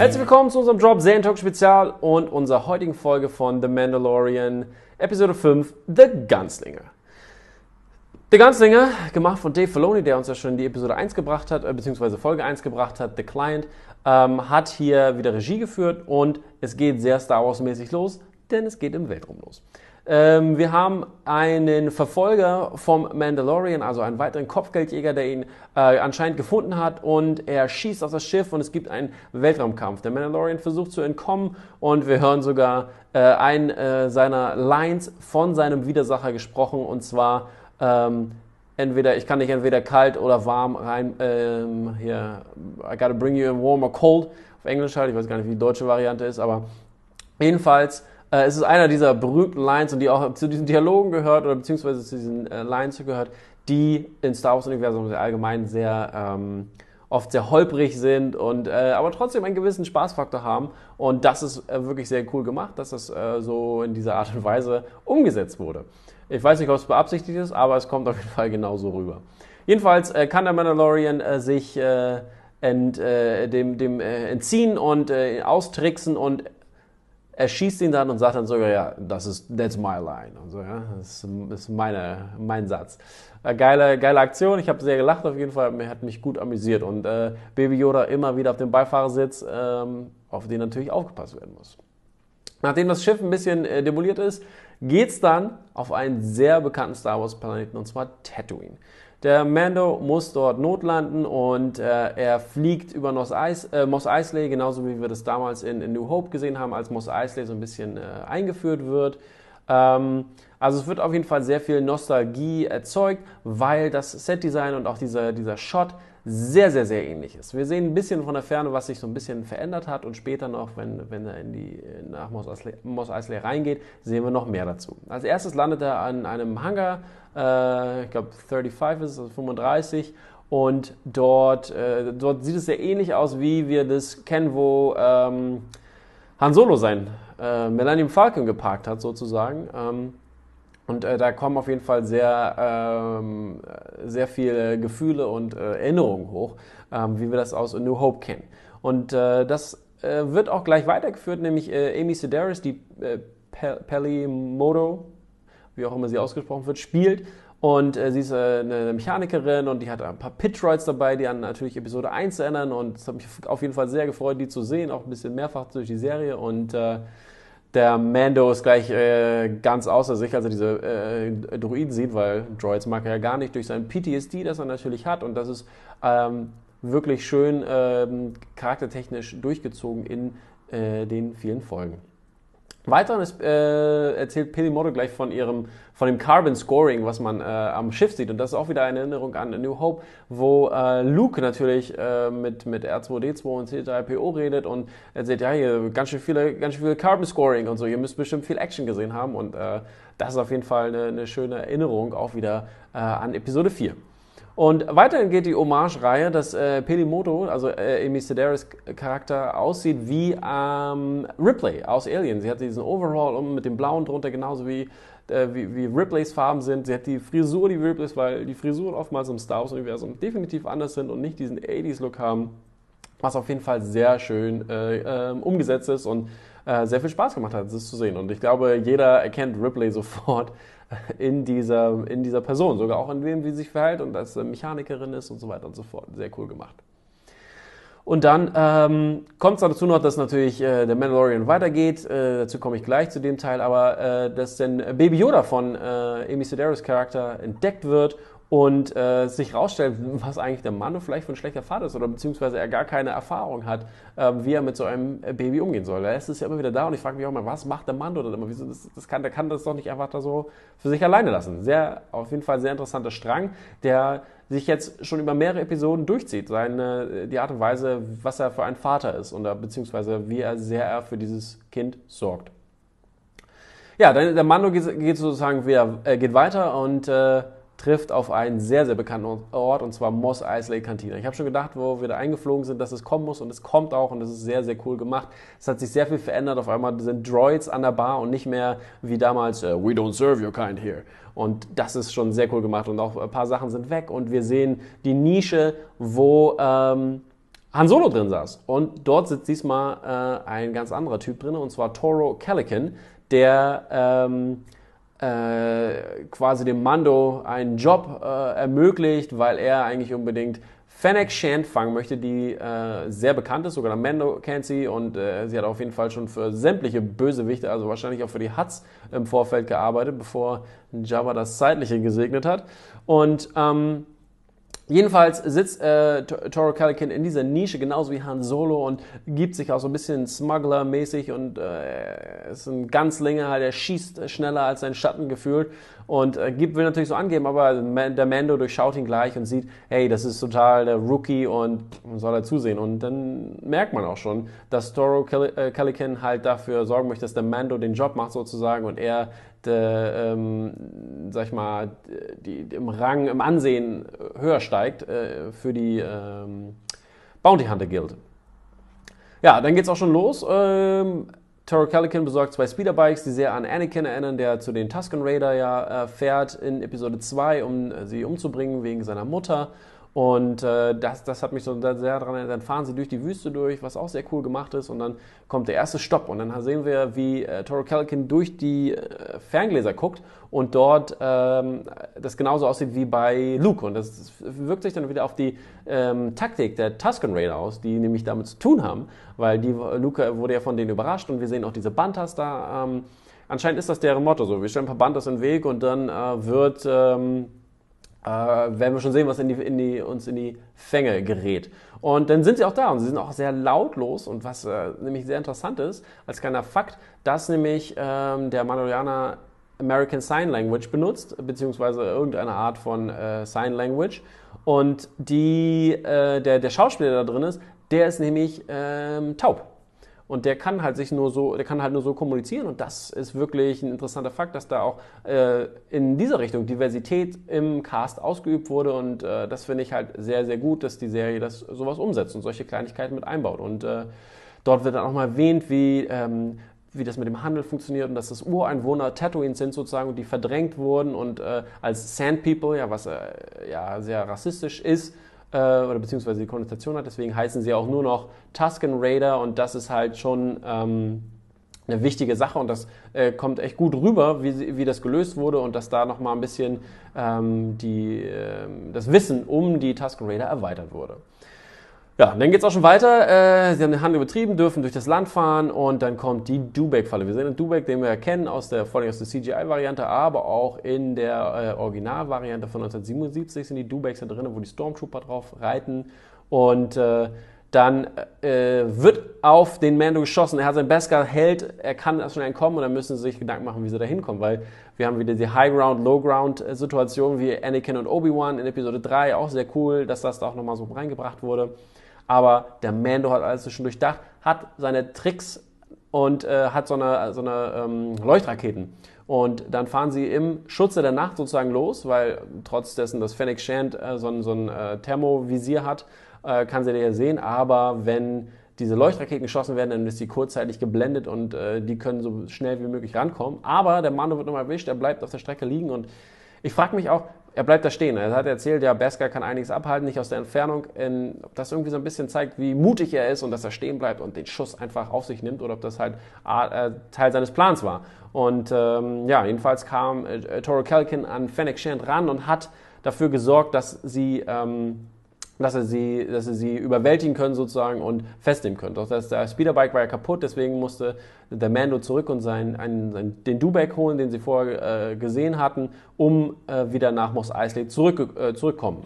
Herzlich willkommen zu unserem Drop Serien Talk Spezial und unserer heutigen Folge von The Mandalorian, Episode 5, The Gunslinger. The Gunslinger, gemacht von Dave Filoni, der uns ja schon die Episode 1 gebracht hat, äh, beziehungsweise Folge 1 gebracht hat, The Client, ähm, hat hier wieder Regie geführt und es geht sehr Star Wars-mäßig los, denn es geht im Weltraum los. Ähm, wir haben einen Verfolger vom Mandalorian, also einen weiteren Kopfgeldjäger, der ihn äh, anscheinend gefunden hat und er schießt auf das Schiff und es gibt einen Weltraumkampf. Der Mandalorian versucht zu entkommen und wir hören sogar äh, einen äh, seiner Lines von seinem Widersacher gesprochen und zwar ähm, entweder ich kann nicht entweder kalt oder warm rein ähm, hier I gotta bring you in warm or cold auf Englisch halt ich weiß gar nicht wie die deutsche Variante ist aber jedenfalls äh, es ist einer dieser berühmten Lines und die auch zu diesen Dialogen gehört oder beziehungsweise zu diesen äh, Lines gehört, die im Star Wars-Universum allgemein sehr ähm, oft sehr holprig sind und äh, aber trotzdem einen gewissen Spaßfaktor haben. Und das ist äh, wirklich sehr cool gemacht, dass das äh, so in dieser Art und Weise umgesetzt wurde. Ich weiß nicht, ob es beabsichtigt ist, aber es kommt auf jeden Fall genauso rüber. Jedenfalls äh, kann der Mandalorian sich ent, dem, dem entziehen und austricksen und er schießt ihn dann und sagt dann sogar, ja, das ist, that's my line. Und so, ja, das ist meine, mein Satz. Äh, geile, geile Aktion, ich habe sehr gelacht auf jeden Fall, hat mich gut amüsiert. Und äh, Baby Yoda immer wieder auf dem Beifahrersitz, ähm, auf den natürlich aufgepasst werden muss. Nachdem das Schiff ein bisschen äh, demoliert ist, geht's dann auf einen sehr bekannten Star Wars Planeten, und zwar Tatooine. Der Mando muss dort notlanden und äh, er fliegt über Mos, Eis, äh, Mos Eisley, genauso wie wir das damals in, in, New Hope gesehen haben, als Mos Eisley so ein bisschen äh, eingeführt wird. Ähm, also es wird auf jeden Fall sehr viel Nostalgie erzeugt, weil das Setdesign und auch dieser, dieser Shot sehr, sehr, sehr ähnlich ist. Wir sehen ein bisschen von der Ferne, was sich so ein bisschen verändert hat und später noch, wenn, wenn er in die, nach Mos Eisley, Eisley reingeht, sehen wir noch mehr dazu. Als erstes landet er an einem Hangar, äh, ich glaube 35 ist es, also 35 und dort, äh, dort sieht es sehr ähnlich aus, wie wir das kennen, wo ähm, Han Solo sein äh, Millennium Falcon geparkt hat, sozusagen. Ähm, und äh, da kommen auf jeden Fall sehr, ähm, sehr viele Gefühle und äh, Erinnerungen hoch, ähm, wie wir das aus A New Hope kennen. Und äh, das äh, wird auch gleich weitergeführt, nämlich äh, Amy Sedaris, die äh, Pelimoto, wie auch immer sie ausgesprochen wird, spielt. Und äh, sie ist eine Mechanikerin und die hat ein paar Pitroids dabei, die an natürlich Episode 1 erinnern. Und es hat mich auf jeden Fall sehr gefreut, die zu sehen, auch ein bisschen mehrfach durch die Serie. Und der Mando ist gleich äh, ganz außer sich, als er diese äh, Droiden sieht, weil Droids mag er ja gar nicht durch sein PTSD, das er natürlich hat. Und das ist ähm, wirklich schön ähm, charaktertechnisch durchgezogen in äh, den vielen Folgen. Weiterhin ist, äh, erzählt Pelimoto gleich von ihrem, von dem Carbon Scoring, was man äh, am Schiff sieht. Und das ist auch wieder eine Erinnerung an A New Hope, wo äh, Luke natürlich äh, mit, mit R2D2 und C3PO redet und erzählt, ja, hier ganz schön viele, ganz schön viele Carbon Scoring und so. Ihr müsst bestimmt viel Action gesehen haben. Und äh, das ist auf jeden Fall eine, eine schöne Erinnerung auch wieder äh, an Episode 4. Und weiterhin geht die Hommage-Reihe, dass äh, Pelimoto, also äh, Amy Sedaris Charakter, aussieht wie ähm, Ripley aus Alien. Sie hat diesen Overall mit dem Blauen drunter, genauso wie, äh, wie, wie, Ripleys Farben sind. Sie hat die Frisur, die Ripleys, weil die Frisuren oftmals im Star Wars-Universum definitiv anders sind und nicht diesen 80s-Look haben. Was auf jeden Fall sehr schön äh, ähm, umgesetzt ist und äh, sehr viel Spaß gemacht hat, das zu sehen. Und ich glaube, jeder erkennt Ripley sofort in dieser, in dieser Person, sogar auch in dem, wie sie sich verhält und als Mechanikerin ist und so weiter und so fort. Sehr cool gemacht. Und dann ähm, kommt es dazu noch, dass natürlich äh, der Mandalorian weitergeht. Äh, dazu komme ich gleich zu dem Teil, aber äh, dass dann Baby Yoda von äh, Amy Sedaris Charakter entdeckt wird und äh, sich rausstellt, was eigentlich der Mann vielleicht für ein schlechter Vater ist oder beziehungsweise er gar keine Erfahrung hat, äh, wie er mit so einem Baby umgehen soll. Er ist ja immer wieder da und ich frage mich auch mal, was macht der Mann oder immer? Wieso, das, das kann, der kann das doch nicht einfach da so für sich alleine lassen. Sehr, auf jeden Fall sehr interessanter Strang, der sich jetzt schon über mehrere Episoden durchzieht. Seine, die Art und Weise, was er für ein Vater ist und beziehungsweise wie er sehr er für dieses Kind sorgt. Ja, der Mando geht, geht sozusagen wieder, äh, geht weiter und äh, trifft auf einen sehr, sehr bekannten Ort, und zwar Moss Eisley Cantina. Ich habe schon gedacht, wo wir da eingeflogen sind, dass es kommen muss, und es kommt auch, und es ist sehr, sehr cool gemacht. Es hat sich sehr viel verändert. Auf einmal sind Droids an der Bar und nicht mehr wie damals, uh, we don't serve your kind here. Und das ist schon sehr cool gemacht. Und auch ein paar Sachen sind weg, und wir sehen die Nische, wo... Ähm, Han Solo drin saß. Und dort sitzt diesmal äh, ein ganz anderer Typ drin, und zwar Toro Calican, der ähm, äh, quasi dem Mando einen Job äh, ermöglicht, weil er eigentlich unbedingt Fennec Shand fangen möchte, die äh, sehr bekannt ist, sogar Mando kennt sie und äh, sie hat auf jeden Fall schon für sämtliche Bösewichte, also wahrscheinlich auch für die Huts im Vorfeld gearbeitet, bevor Jabba das Zeitliche gesegnet hat. Und ähm, Jedenfalls sitzt äh, Toro Calican in dieser Nische, genauso wie Han Solo, und gibt sich auch so ein bisschen Smuggler-mäßig und äh, ist ein Ganzlinge, halt, er schießt schneller als sein Schatten gefühlt und äh, gibt, will natürlich so angeben, aber der Mando durchschaut ihn gleich und sieht, hey, das ist total der Rookie und soll er zusehen. Und dann merkt man auch schon, dass Toro äh, Calican halt dafür sorgen möchte, dass der Mando den Job macht sozusagen und er der, ähm, sag ich mal, die, die, im Rang, im Ansehen höher steigt äh, für die ähm, Bounty Hunter Guild. Ja, dann geht's auch schon los. Ähm, Toro Calican besorgt zwei Speederbikes, die sehr an Anakin erinnern, der zu den Tusken Raider ja äh, fährt in Episode 2, um äh, sie umzubringen wegen seiner Mutter. Und äh, das, das hat mich so sehr daran erinnert. Dann fahren sie durch die Wüste durch, was auch sehr cool gemacht ist. Und dann kommt der erste Stopp. Und dann sehen wir, wie äh, Toro Calican durch die äh, Ferngläser guckt und dort ähm, das genauso aussieht wie bei Luke. Und das, das wirkt sich dann wieder auf die ähm, Taktik der Tusken Raider aus, die nämlich damit zu tun haben. Weil die, Luke wurde ja von denen überrascht und wir sehen auch diese Bantas da. Ähm, anscheinend ist das deren Motto so. Wir stellen ein paar Bantas in den Weg und dann äh, wird ähm, äh, werden wir schon sehen, was in die, in die, uns in die Fänge gerät. Und dann sind sie auch da und sie sind auch sehr lautlos und was äh, nämlich sehr interessant ist, als kleiner Fakt, dass nämlich ähm, der Mandalorianer American Sign Language benutzt, beziehungsweise irgendeine Art von äh, Sign Language. Und die, äh, der, der Schauspieler, der da drin ist, der ist nämlich ähm, taub. Und der kann halt sich nur so, der kann halt nur so kommunizieren. Und das ist wirklich ein interessanter Fakt, dass da auch äh, in dieser Richtung Diversität im Cast ausgeübt wurde. Und äh, das finde ich halt sehr, sehr gut, dass die Serie das sowas umsetzt und solche Kleinigkeiten mit einbaut. Und äh, dort wird dann auch mal erwähnt, wie ähm, wie das mit dem Handel funktioniert und dass das Ureinwohner Tatooine sind sozusagen, die verdrängt wurden und äh, als Sand People, ja, was äh, ja sehr rassistisch ist, äh, oder beziehungsweise die Konnotation hat. Deswegen heißen sie auch nur noch Tusken Raider und das ist halt schon ähm, eine wichtige Sache und das äh, kommt echt gut rüber, wie, wie das gelöst wurde und dass da nochmal ein bisschen ähm, die, äh, das Wissen um die Tusken Raider erweitert wurde. Ja, dann geht es auch schon weiter. Äh, sie haben den Handel betrieben, dürfen durch das Land fahren und dann kommt die Dubek-Falle. Wir sehen den Dubek, den wir erkennen aus der, vor allem aus der CGI-Variante, aber auch in der äh, Originalvariante von 1977 sind die Dubeks da drin, wo die Stormtrooper drauf reiten. Und äh, dann äh, wird auf den Mando geschossen. Er hat seinen Beskar, hält, er kann erst schon entkommen und dann müssen sie sich Gedanken machen, wie sie da hinkommen, weil wir haben wieder die High Ground, Low Ground äh, wie Anakin und Obi-Wan in Episode 3. Auch sehr cool, dass das da auch nochmal so reingebracht wurde aber der Mando hat alles schon durchdacht, hat seine Tricks und äh, hat so eine, so eine ähm, Leuchtraketen. Und dann fahren sie im Schutze der Nacht sozusagen los, weil trotz dessen, dass Fennec Shand äh, so ein, so ein äh, Thermovisier hat, äh, kann sie ja sehen. Aber wenn diese Leuchtraketen geschossen werden, dann ist sie kurzzeitig geblendet und äh, die können so schnell wie möglich rankommen. Aber der Mando wird nochmal erwischt, er bleibt auf der Strecke liegen und ich frage mich auch, er bleibt da stehen. Er hat erzählt, ja, Beskar kann einiges abhalten, nicht aus der Entfernung. In, ob das irgendwie so ein bisschen zeigt, wie mutig er ist und dass er stehen bleibt und den Schuss einfach auf sich nimmt oder ob das halt äh, Teil seines Plans war. Und ähm, ja, jedenfalls kam äh, Toro Kelkin an Fennec Shand ran und hat dafür gesorgt, dass sie ähm, dass sie, sie, dass sie sie überwältigen können sozusagen und festnehmen können. Doch das, der Speederbike war ja kaputt, deswegen musste der Mando zurück und sein, einen, sein, den Dubek holen, den sie vorher äh, gesehen hatten, um äh, wieder nach Mos Eisley zurück, äh, zurückkommen.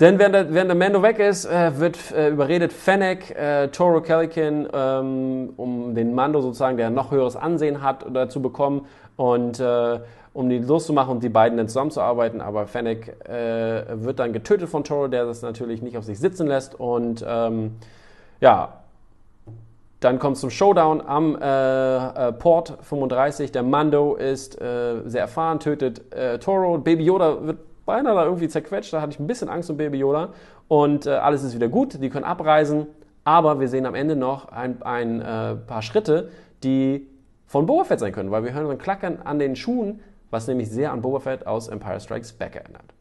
Denn während der, während der Mando weg ist, äh, wird äh, überredet Fennec äh, Toro Calican, ähm, um den Mando sozusagen, der noch höheres Ansehen hat, dazu bekommen und äh, um die loszumachen und die beiden dann zusammenzuarbeiten. Aber Fennec äh, wird dann getötet von Toro, der das natürlich nicht auf sich sitzen lässt. Und ähm, ja, dann kommt es zum Showdown am äh, äh, Port 35. Der Mando ist äh, sehr erfahren, tötet äh, Toro. Baby Yoda wird beinahe da irgendwie zerquetscht. Da hatte ich ein bisschen Angst um Baby Yoda. Und äh, alles ist wieder gut. Die können abreisen. Aber wir sehen am Ende noch ein, ein äh, paar Schritte, die von Boba Fett sein können, weil wir hören ein Klackern an den Schuhen was nämlich sehr an Boba Fett aus Empire Strikes Back erinnert.